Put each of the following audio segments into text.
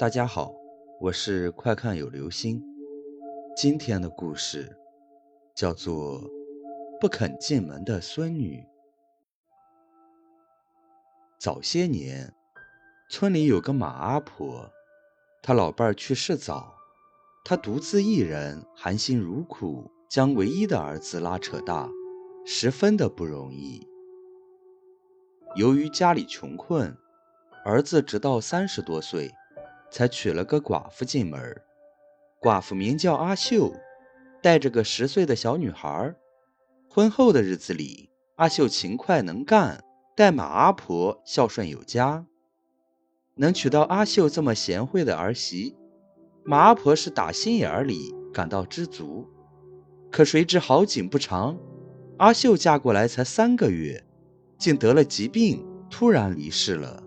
大家好，我是快看有流星。今天的故事叫做《不肯进门的孙女》。早些年，村里有个马阿婆，她老伴儿去世早，她独自一人含辛茹苦将唯一的儿子拉扯大，十分的不容易。由于家里穷困，儿子直到三十多岁。才娶了个寡妇进门，寡妇名叫阿秀，带着个十岁的小女孩。婚后的日子里，阿秀勤快能干，待马阿婆孝顺有加。能娶到阿秀这么贤惠的儿媳，马阿婆是打心眼里感到知足。可谁知好景不长，阿秀嫁过来才三个月，竟得了疾病，突然离世了。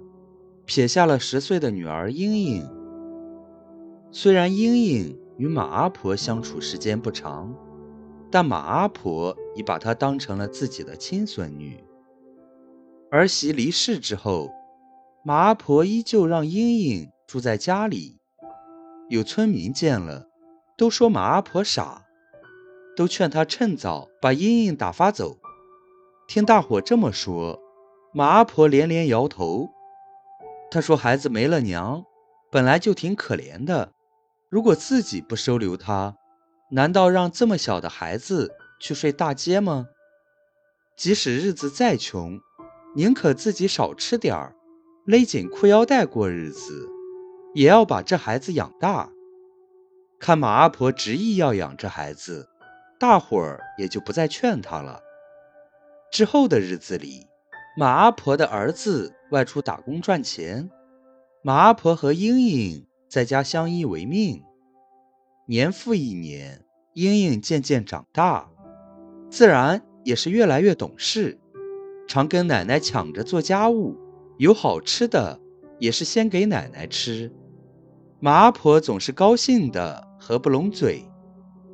撇下了十岁的女儿英英。虽然英英与马阿婆相处时间不长，但马阿婆已把她当成了自己的亲孙女。儿媳离世之后，马阿婆依旧让英英住在家里。有村民见了，都说马阿婆傻，都劝她趁早把英英打发走。听大伙这么说，马阿婆连连摇头。她说：“孩子没了娘，本来就挺可怜的。如果自己不收留他，难道让这么小的孩子去睡大街吗？即使日子再穷，宁可自己少吃点儿，勒紧裤腰带过日子，也要把这孩子养大。”看马阿婆执意要养这孩子，大伙儿也就不再劝他了。之后的日子里，马阿婆的儿子。外出打工赚钱，马阿婆和英英在家相依为命。年复一年，英英渐渐长大，自然也是越来越懂事，常跟奶奶抢着做家务，有好吃的也是先给奶奶吃。马阿婆总是高兴的合不拢嘴，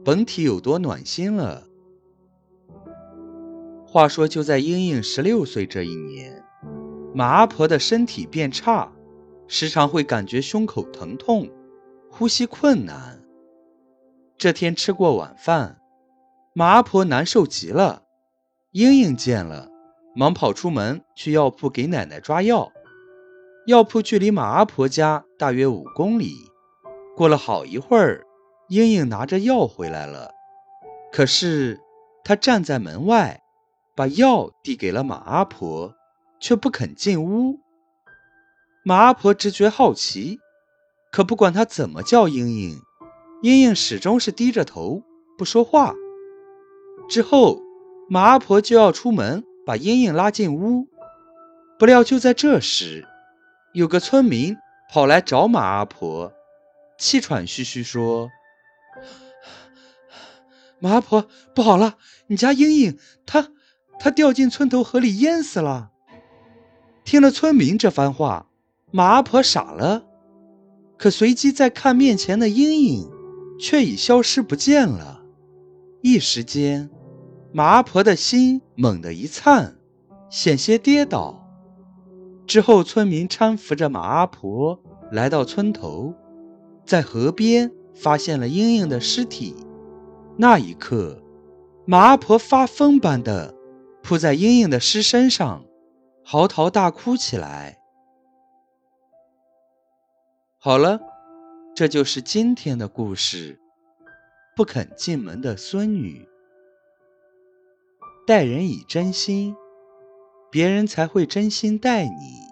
甭提有多暖心了。话说，就在英英十六岁这一年。马阿婆的身体变差，时常会感觉胸口疼痛，呼吸困难。这天吃过晚饭，马阿婆难受极了。英英见了，忙跑出门去药铺给奶奶抓药。药铺距离马阿婆家大约五公里。过了好一会儿，英英拿着药回来了，可是她站在门外，把药递给了马阿婆。却不肯进屋。马阿婆直觉好奇，可不管她怎么叫英英，英英始终是低着头不说话。之后，马阿婆就要出门把英英拉进屋，不料就在这时，有个村民跑来找马阿婆，气喘吁吁说：“马阿婆，不好了，你家英英她她掉进村头河里淹死了。”听了村民这番话，马阿婆傻了，可随即再看面前的阴影，却已消失不见了。一时间，马阿婆的心猛地一颤，险些跌倒。之后，村民搀扶着马阿婆来到村头，在河边发现了英英的尸体。那一刻，马阿婆发疯般的扑在英英的尸身上。嚎啕大哭起来。好了，这就是今天的故事。不肯进门的孙女，待人以真心，别人才会真心待你。